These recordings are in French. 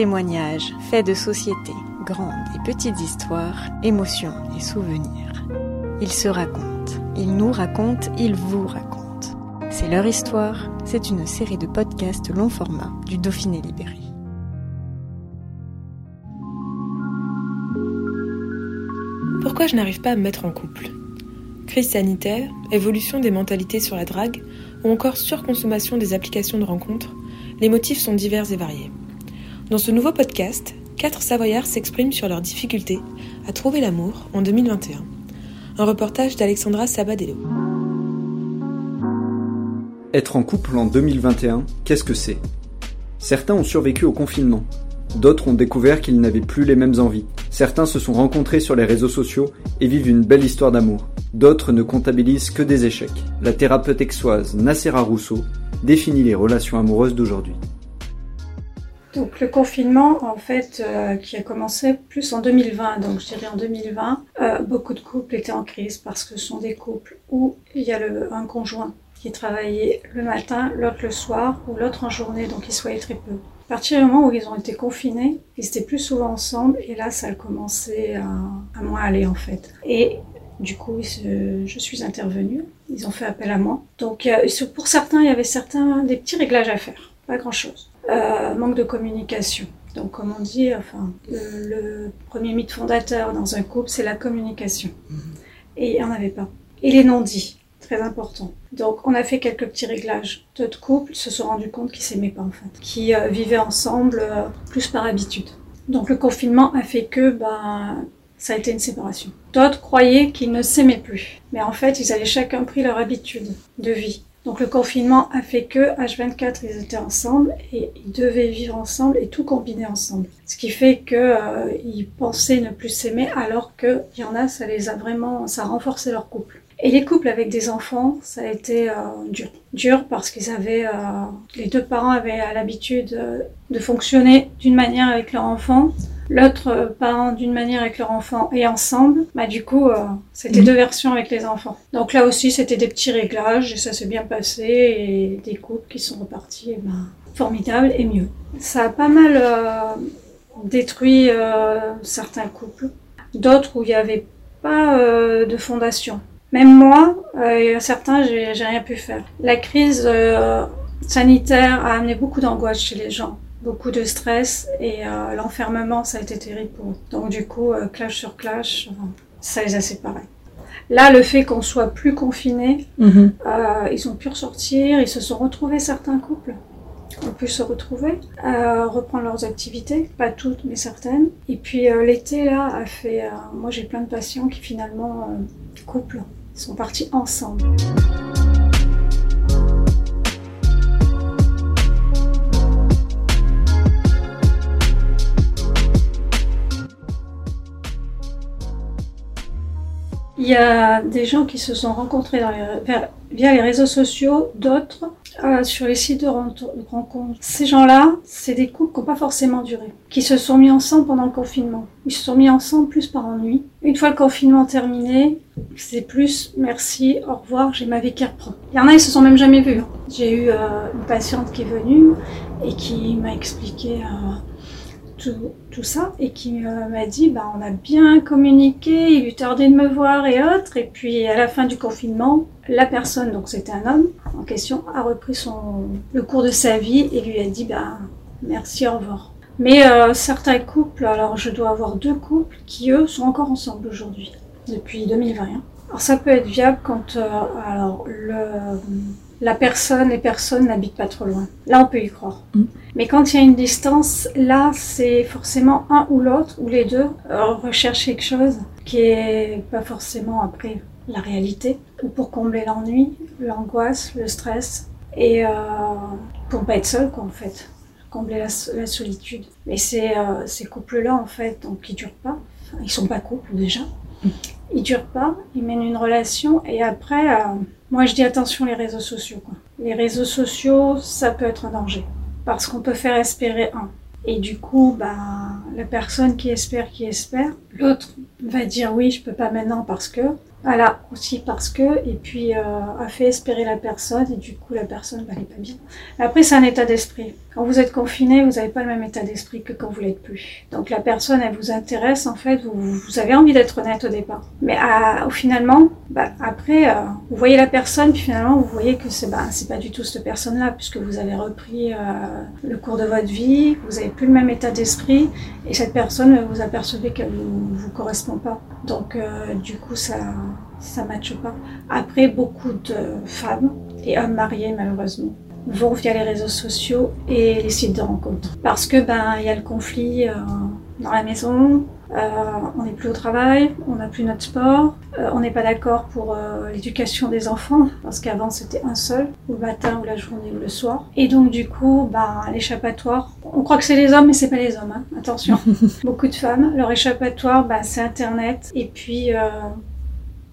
Témoignages, faits de société, grandes et petites histoires, émotions et souvenirs. Ils se racontent, ils nous racontent, ils vous racontent. C'est leur histoire, c'est une série de podcasts long format du Dauphiné Libéré. Pourquoi je n'arrive pas à me mettre en couple? Crise sanitaire, évolution des mentalités sur la drague, ou encore surconsommation des applications de rencontres, les motifs sont divers et variés. Dans ce nouveau podcast, quatre Savoyards s'expriment sur leurs difficultés à trouver l'amour en 2021. Un reportage d'Alexandra Sabadello. Être en couple en 2021, qu'est-ce que c'est? Certains ont survécu au confinement. D'autres ont découvert qu'ils n'avaient plus les mêmes envies. Certains se sont rencontrés sur les réseaux sociaux et vivent une belle histoire d'amour. D'autres ne comptabilisent que des échecs. La thérapeute exoise Nacera Rousseau définit les relations amoureuses d'aujourd'hui. Donc le confinement, en fait, euh, qui a commencé plus en 2020, donc je dirais en 2020, euh, beaucoup de couples étaient en crise parce que ce sont des couples où il y a le, un conjoint qui travaillait le matin, l'autre le soir ou l'autre en journée, donc ils se voyaient très peu. À partir du moment où ils ont été confinés, ils étaient plus souvent ensemble et là ça a commencé à, à moins aller en fait. Et du coup, je suis intervenue, ils ont fait appel à moi. Donc euh, pour certains, il y avait certains des petits réglages à faire, pas grand chose. Euh, manque de communication. Donc, comme on dit, enfin, le, premier mythe fondateur dans un couple, c'est la communication. Et il n'y en avait pas. Et les non-dits, très important. Donc, on a fait quelques petits réglages. D'autres couples se sont rendus compte qu'ils s'aimaient pas, en fait, qui euh, vivaient ensemble euh, plus par habitude. Donc, le confinement a fait que, ben, ça a été une séparation. D'autres croyaient qu'ils ne s'aimaient plus. Mais en fait, ils avaient chacun pris leur habitude de vie. Donc le confinement a fait que H24 ils étaient ensemble et ils devaient vivre ensemble et tout combiner ensemble. Ce qui fait que euh, ils pensaient ne plus s'aimer alors qu'il y en a ça les a vraiment ça a renforcé leur couple. Et les couples avec des enfants, ça a été euh, dur. Dur parce qu'ils avaient, euh, les deux parents avaient l'habitude de fonctionner d'une manière avec leur enfant l'autre parent d'une manière avec leur enfant et ensemble, bah du coup euh, c'était mhm. deux versions avec les enfants. Donc là aussi c'était des petits réglages et ça s'est bien passé et des couples qui sont repartis bah, formidables et mieux. Ça a pas mal euh, détruit euh, certains couples, d'autres où il n'y avait pas de fondation. Même moi, il y a certains j'ai rien pu faire. La crise sanitaire a amené beaucoup d'angoisse chez les gens beaucoup de stress et euh, l'enfermement, ça a été terrible pour eux. Donc du coup, euh, clash sur clash, euh, ça les a séparés. Là, le fait qu'on soit plus confinés, mhm. ils ont pu ressortir, ils se sont retrouvés certains couples ont pu se retrouver, reprendre leurs activités, pas toutes mais certaines. Et puis l'été là a fait, moi j'ai plein de patients qui finalement couplent, sont partis ensemble. Y a des gens qui se sont rencontrés via les réseaux sociaux, d'autres euh, sur les sites de rencontres. Ces gens-là, c'est des couples qui n'ont pas forcément duré, qui se sont mis ensemble pendant le confinement. Ils se sont mis ensemble plus par ennui. Une fois le confinement terminé, c'est plus merci, au revoir, j'ai ma vie qui reprend. Il y en a, ils se sont même jamais vus. Hein. J'ai eu euh, une patiente qui est venue et qui m'a expliqué euh, tout, ça et qui m'a dit bah, on a bien communiqué, il lui tardait de me voir et autres. Et puis à la fin du confinement, la personne, donc c'était un homme en question, a repris son, le cours de sa vie et lui a dit bah, merci, au revoir. Mais euh, certains couples, alors je dois avoir deux couples qui eux sont encore ensemble aujourd'hui, depuis 2021. Alors ça peut être viable quand euh, alors le la personne, les personnes n'habitent pas trop loin. Là, on peut y croire. Mm. Mais quand il y a une distance, là, c'est forcément un ou l'autre, ou les deux, euh, recherchent quelque chose qui est pas forcément après la réalité, ou pour combler l'ennui, l'angoisse, le stress. Et euh, pour pas être seul, quoi, en fait. Combler la, la solitude. Et c'est euh, ces couples-là, en fait, donc qui durent pas. Ils sont pas couples déjà. Ils durent pas. Ils mènent une relation. Et après, euh, moi, je dis attention les réseaux sociaux. Quoi. Les réseaux sociaux, ça peut être un danger. Parce qu'on peut faire espérer un. Et du coup, bah, la personne qui espère, qui espère, l'autre va dire oui, je peux pas maintenant parce que. Voilà, aussi parce que, et puis euh, a fait espérer la personne, et du coup la personne va aller pas bien. Après, c'est un état d'esprit. Quand vous êtes confiné, vous n'avez pas le même état d'esprit que quand vous l'êtes plus. Donc la personne, elle vous intéresse, en fait, vous, vous avez envie d'être honnête au départ. Mais finalement, bah, après, euh, vous voyez la personne, puis finalement, vous voyez que c'est c'est pas du tout cette personne-là, puisque vous avez repris euh, le cours de votre vie, vous avez plus le même état d'esprit, et cette personne, vous apercevez qu'elle vous, vous correspond pas. Donc euh, du coup, ça ça matche pas. Après, beaucoup de femmes et hommes mariés, malheureusement, vont via les réseaux sociaux et les sites de rencontres. Parce que ben il y a le conflit euh, dans la maison, euh, on n'est plus au travail, on n'a plus notre sport, euh, on n'est pas d'accord pour l'éducation des enfants, parce qu'avant c'était un seul, ou le matin, ou la journée, ou le soir. Et donc du coup, ben, l'échappatoire, on croit que c'est les hommes, mais c'est pas les hommes, hein. attention. Beaucoup de femmes, leur échappatoire, ben, c'est Internet, et puis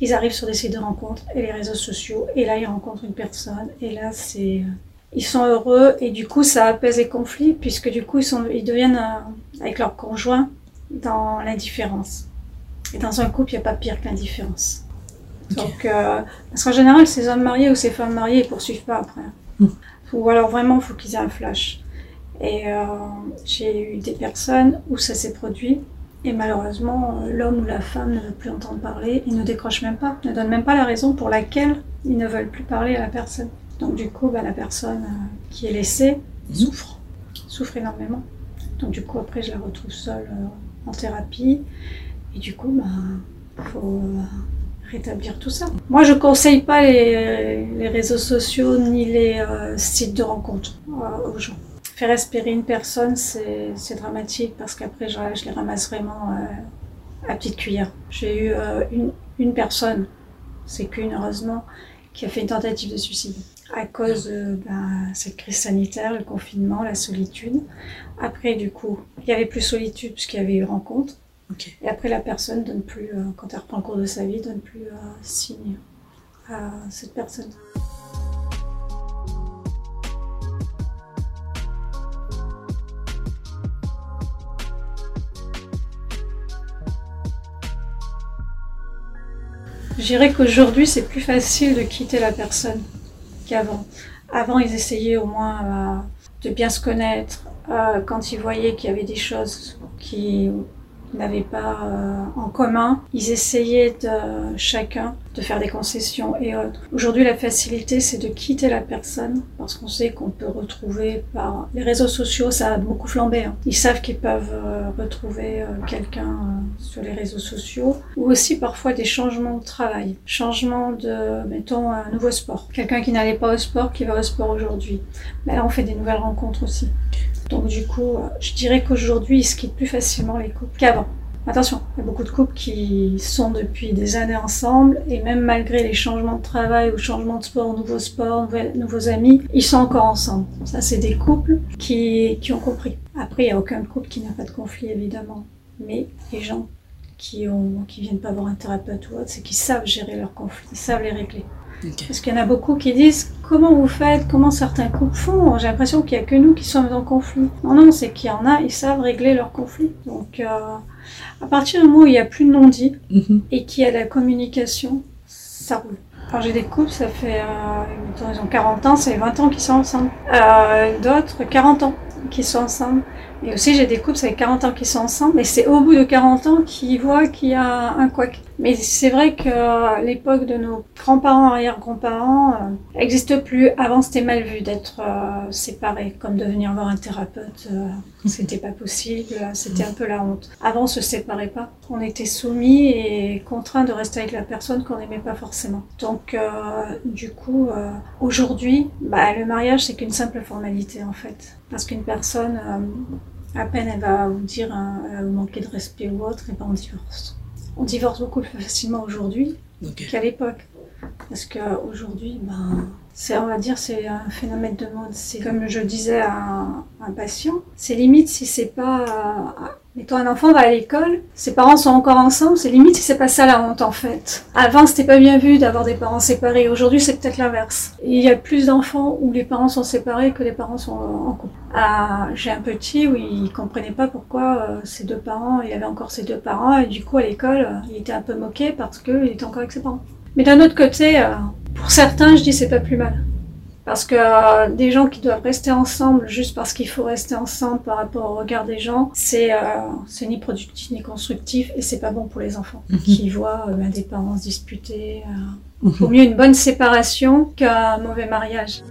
ils arrivent sur des sites de rencontres et les réseaux sociaux, et là ils rencontrent une personne, et là c'est ils sont heureux et du coup ça apaise les conflits puisque du coup ils, sont, ils deviennent euh, avec leur conjoint dans l'indifférence. Et dans un couple, il n'y a pas pire que l'indifférence. Donc, euh, parce qu'en général, ces hommes mariés ou ces femmes mariées, ils poursuivent pas après. Mm. Ou alors vraiment, il faut qu'ils aient un flash. Et euh, j'ai eu des personnes où ça s'est produit. Et malheureusement, euh, l'homme ou la femme ne veut plus entendre parler, ils ne décrochent même pas, ne donnent même pas la raison pour laquelle ils ne veulent plus parler à la personne. Donc du coup, bah, la personne euh, qui est laissée Souffre. souffre énormément. Donc du coup, après, je la retrouve seule euh, en thérapie. Et du coup, bah, faut rétablir tout ça. Moi, je conseille pas les, les réseaux sociaux ni les euh, sites de rencontres euh, aux gens. Faire espérer une personne, c'est dramatique parce qu'après, je, je les ramasse vraiment euh, à petite cuillère. J'ai eu euh, une, une personne, c'est qu'une heureusement, qui a fait une tentative de suicide à cause de ben, cette crise sanitaire, le confinement, la solitude. Après, du coup, il y avait plus solitude puisqu'il y avait eu rencontre. Et après, la personne donne plus, euh, quand elle reprend le cours de sa vie, donne plus euh, signe à cette personne. Dirais qu'aujourd'hui, c'est plus facile de quitter la personne qu'avant. Avant, ils essayaient au moins euh, de bien se connaître. Euh, quand ils voyaient qu'il y avait des choses qui n'avaient pas euh, en commun, ils essayaient de chacun de faire des concessions et autres. Aujourd'hui, la facilité, c'est de quitter la personne parce qu'on sait qu'on peut retrouver par les réseaux sociaux, ça a beaucoup flambé. hein. Ils savent qu'ils peuvent euh, retrouver euh, quelqu'un sur les réseaux sociaux ou aussi parfois des changements de travail, changement de, mettons, un nouveau sport. Quelqu'un qui n'allait pas au sport, qui va au sport aujourd'hui. Mais là, on fait des nouvelles rencontres aussi. Donc du coup, je dirais qu'aujourd'hui, ils se quittent plus facilement les couples qu'avant. Attention, il y a beaucoup de couples qui sont depuis des années ensemble et même malgré les changements de travail ou changements de sport, nouveaux sports, nouveaux amis, ils sont encore ensemble. Ça, c'est des couples qui, ont compris. Après, il n'y a aucun couple qui n'a pas de conflit, évidemment. Mais les gens qui ont, qui viennent pas voir un thérapeute ou autre, c'est qu'ils savent gérer leurs conflits, ils savent les régler. Parce qu'il y en a beaucoup qui disent comment vous faites, comment certains couples font? J'ai l'impression qu'il n'y a que nous qui sommes en conflit. Non, non, c'est qu'il y en a, ils savent régler leurs conflits. Donc, euh, à partir du moment où il n'y a plus de non-dit Mhm. et qu'il y a de la communication, ça roule. Quand j'ai des couples, ça fait, euh, ils ont 40 ans, c'est 20 ans qu'ils sont ensemble. Euh, D'autres, 40 ans qui sont ensemble. Et aussi, j'ai des couples, ça fait 40 ans qu'ils sont ensemble, et c'est au bout de 40 ans qu'ils voient qu'il y a un couac. Mais c'est vrai que euh, l'époque de nos grands-parents, arrière-grands-parents, euh, n'existe plus. Avant, c'était mal vu d'être euh, séparés, comme de venir voir un thérapeute. euh, c'était pas possible, c'était un peu la honte. Avant, on se séparait pas. On était soumis et contraints de rester avec la personne qu'on n'aimait pas forcément. Donc, euh, du coup, euh, aujourd'hui, bah, le mariage, c'est qu'une simple formalité, en fait. Parce qu'une personne, euh, à peine elle va vous dire, elle va vous manquer de respect ou autre, et ben on divorce. On divorce beaucoup plus facilement aujourd'hui qu'à l'époque. Parce qu'aujourd'hui, ben, c'est, on va dire, c'est un phénomène de mode. C'est comme je disais à un, un patient, c'est limite si c'est pas. Mettons, un enfant va à l'école, ses parents sont encore ensemble, c'est limite c'est pas ça la honte en fait. Avant, c'était pas bien vu d'avoir des parents séparés. Aujourd'hui, c'est peut-être l'inverse. Il y a plus d'enfants où les parents sont séparés que les parents sont en couple. Ah, j'ai un petit où il comprenait pas pourquoi euh, ses deux parents, il avait encore ses deux parents, et du coup, à l'école, euh, il était un peu moqué parce qu'il était encore avec ses parents. Mais d'un autre côté, euh, pour certains, je dis c'est pas plus mal. Parce que euh, des gens qui doivent rester ensemble juste parce qu'il faut rester ensemble par rapport au regard des gens, c'est euh, ni productif ni constructif et c'est pas bon pour les enfants qui voient euh, ben, des parents se disputer. Vaut mieux une bonne séparation qu'un mauvais mariage.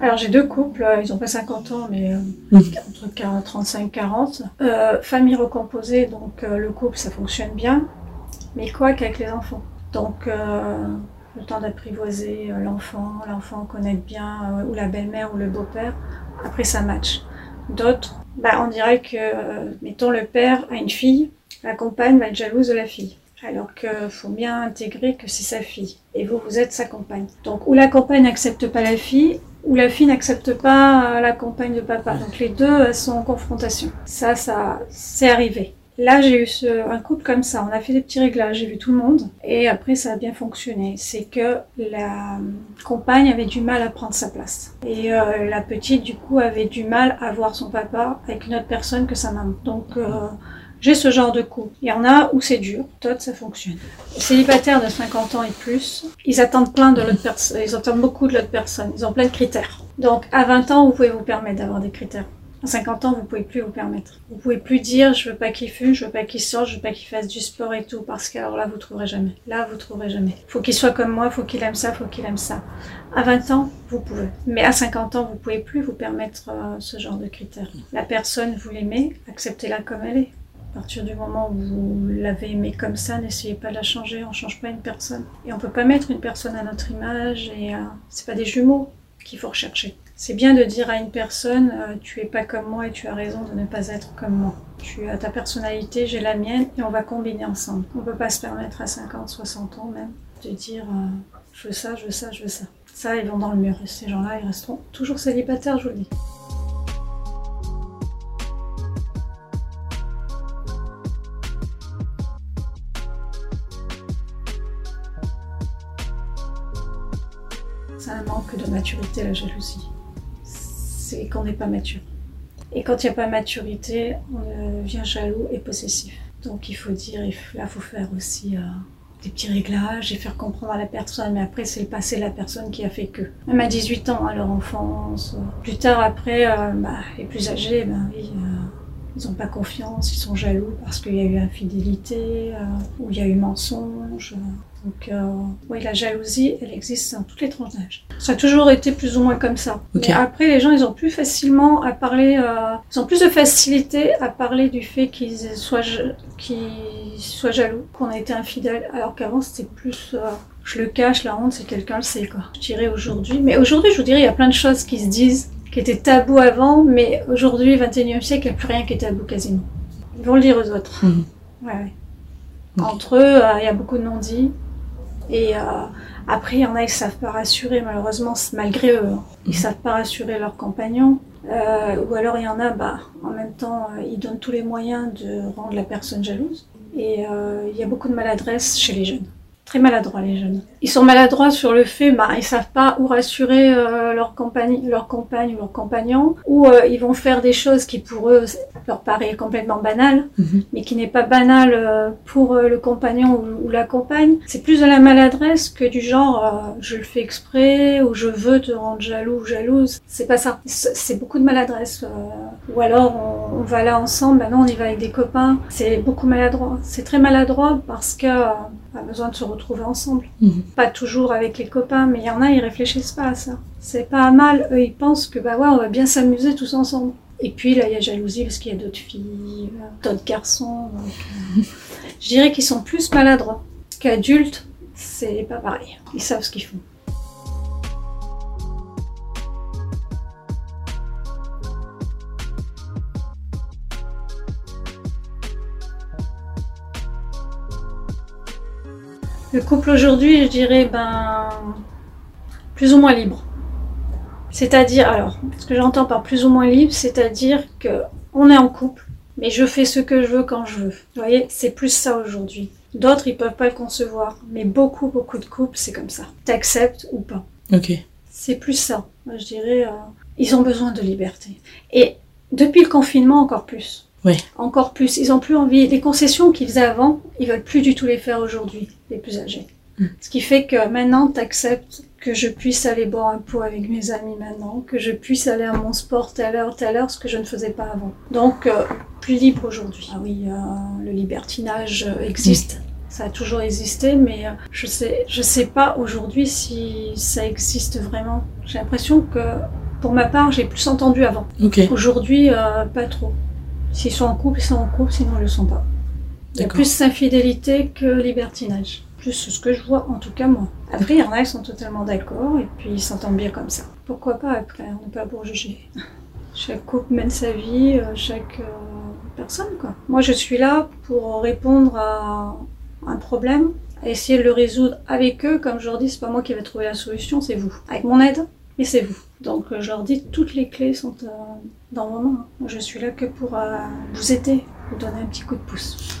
Alors j'ai deux couples, euh, ils ont pas 50 ans, mais euh, entre 40, 35 40. Euh, famille recomposée, donc euh, le couple ça fonctionne bien, mais quoi qu'avec les enfants. Donc euh, le temps d'apprivoiser l'enfant, l'enfant connaît bien, ou la belle-mère ou le beau-père, après ça match. D'autres, bah, on dirait que, mettons, le père a une fille, la compagne va être jalouse de la fille. Alors qu'il faut bien intégrer que c'est sa fille. Et vous, vous êtes sa compagne. Donc, ou la compagne n'accepte pas la fille, ou la fille n'accepte pas euh, la compagne de papa. Donc, les deux elles sont en confrontation. Ça, ça, c'est arrivé. Là, j'ai eu ce- un couple comme ça. On a fait des petits réglages, j'ai vu tout le monde. Et après, ça a bien fonctionné. C'est que la compagne avait du mal à prendre sa place. Et euh, la petite, du coup, avait du mal à voir son papa avec une autre personne que sa maman. Donc, euh, j'ai ce genre de couple. Il y en a où c'est dur, d'autres ça fonctionne. Célibataires de 50 ans et plus, ils attendent plein de l'autre personne, ils attendent beaucoup de l'autre personne, ils ont plein de critères. Donc à 20 ans, vous pouvez vous permettre d'avoir des critères. À 50 ans, vous pouvez plus vous permettre. Vous pouvez plus dire je veux pas qu'il fume, je veux pas qu'il sorte, je veux pas qu'il fasse du sport et tout, parce que alors là vous trouverez jamais. Là vous trouverez jamais. Faut qu'il soit comme moi, faut qu'il aime ça, faut qu'il aime ça. À 20 ans, vous pouvez. Mais à 50 ans, vous pouvez plus vous permettre euh, ce genre de critères. La personne, vous l'aimez, acceptez-la comme elle est. À partir du moment où vous l'avez aimée comme ça, n'essayez pas de la changer, on change pas une personne. Et on peut pas mettre une personne à notre image et euh, c'est pas des jumeaux qu'il faut rechercher. C'est bien de dire à une personne euh, tu es pas comme moi et tu as raison de ne pas être comme moi. Tu as ta personnalité, j'ai la mienne et on va combiner ensemble. On peut pas se permettre à 50, 60 ans même de dire euh, je veux ça, je veux ça, je veux ça. Ça, ils vont dans le mur et ces gens-là, ils resteront toujours célibataires, je vous le dis. Maturité, la jalousie. C'est qu'on n'est pas mature. Et quand il n'y a pas maturité, on devient jaloux et possessif. Donc il faut dire, là, il faut faire aussi euh, des petits réglages et faire comprendre à la personne. Mais après, c'est le passé de la personne qui a fait que. Même à 18 ans, à leur enfance. euh, Plus tard, après, euh, bah, les plus âgés, euh, ils n'ont pas confiance, ils sont jaloux parce qu'il y a eu infidélité, euh, ou il y a eu mensonge. Donc, euh, oui, la jalousie, elle existe dans toutes les tranches d'âge. Ça a toujours été plus ou moins comme ça. Mais après, les gens, ils ont plus facilement à parler, euh, ils ont plus de facilité à parler du fait qu'ils soient, jaloux, qu'on a été infidèle, alors qu'avant, c'était plus, euh, je le cache, la honte, c'est quelqu'un le sait, quoi. Je dirais aujourd'hui. Mais aujourd'hui, je vous dirais, il y a plein de choses qui se disent, qui étaient tabous avant, mais aujourd'hui, 21e siècle, il n'y a plus rien qui est tabou quasiment. Ils vont le dire aux autres. Mhm. Ouais, ouais. Entre eux, euh, il y a beaucoup de non-dits. Et euh, après, il y en a qui ne savent pas rassurer, malheureusement, malgré eux. hein. Ils ne savent pas rassurer leurs compagnons. Euh, ou alors, il y en a, bah, en même temps, euh, ils donnent tous les moyens de rendre la personne jalouse. Et euh, il y a beaucoup de maladresse chez les jeunes. Très maladroits, les jeunes. Ils sont maladroits sur le fait, bah, ils savent pas où rassurer euh, leur, compagne, leur compagne ou leur compagnon, ou euh, ils vont faire des choses qui pour eux leur paraît complètement banales, Mhm. mais qui n'est pas banal euh, pour euh, le compagnon ou, ou la compagne. C'est plus de la maladresse que du genre euh, je le fais exprès ou je veux te rendre jaloux ou jalouse. C'est pas ça. C'est beaucoup de maladresse. euh, ou alors on, on va là ensemble, ben non on y va avec des copains. C'est beaucoup maladroit. C'est très maladroit parce que euh, a besoin de se retrouver ensemble. Mhm. Pas toujours avec les copains, mais il y en a ils réfléchissent pas à ça. C'est pas mal. Eux ils pensent que bah ouais on va bien s'amuser tous ensemble. Et puis là, il y a jalousie parce qu'il y a d'autres filles, d'autres garçons. donc, euh, je dirais qu'ils sont plus maladroits qu'adultes. C'est pas pareil. Ils savent ce qu'ils font. Le couple aujourd'hui, je dirais, ben, plus ou moins libre. C'est-à-dire, alors, ce que j'entends par plus ou moins libre, c'est-à-dire que on est en couple, mais je fais ce que je veux quand je veux. Vous voyez, c'est plus ça aujourd'hui. D'autres, ils peuvent pas le concevoir, mais beaucoup, beaucoup de couples, c'est comme ça. T'acceptes ou pas. Ok. C'est plus ça. Moi, je dirais, euh, ils ont besoin de liberté. Et depuis le confinement, encore plus. Oui. Encore plus. Ils ont plus envie. Les concessions qu'ils faisaient avant, ils veulent plus du tout les faire aujourd'hui, les plus âgés. Mm. Ce qui fait que maintenant, tu acceptes que je puisse aller boire un pot avec mes amis maintenant, que je puisse aller à mon sport telle heure, telle heure, ce que je ne faisais pas avant. Donc, euh, plus libre aujourd'hui. Ah oui, euh, le libertinage euh, existe. Ça a toujours existé, mais euh, je sais, je sais pas aujourd'hui si ça existe vraiment. J'ai l'impression que, pour ma part, j'ai plus entendu avant. Aujourd'hui, pas trop. S'ils sont en couple, ils sont en couple, sinon ils le sont pas. Il y a plus infidélité que libertinage. Plus ce que je vois, en tout cas moi. Après, il y en a qui sont totalement d'accord et puis ils s'entendent bien comme ça. Pourquoi pas après On n'est pas pour juger. Chaque couple mène sa vie, euh, chaque euh, personne quoi. Moi, je suis là pour répondre à un problème, à essayer de le résoudre avec eux. Comme je leur dis, c'est pas moi qui vais trouver la solution, c'est vous. Avec mon aide, mais c'est vous. Donc euh, je leur dis, toutes les clés sont dans vos mains. Moi, je suis là que pour vous aider, vous donner un petit coup de pouce.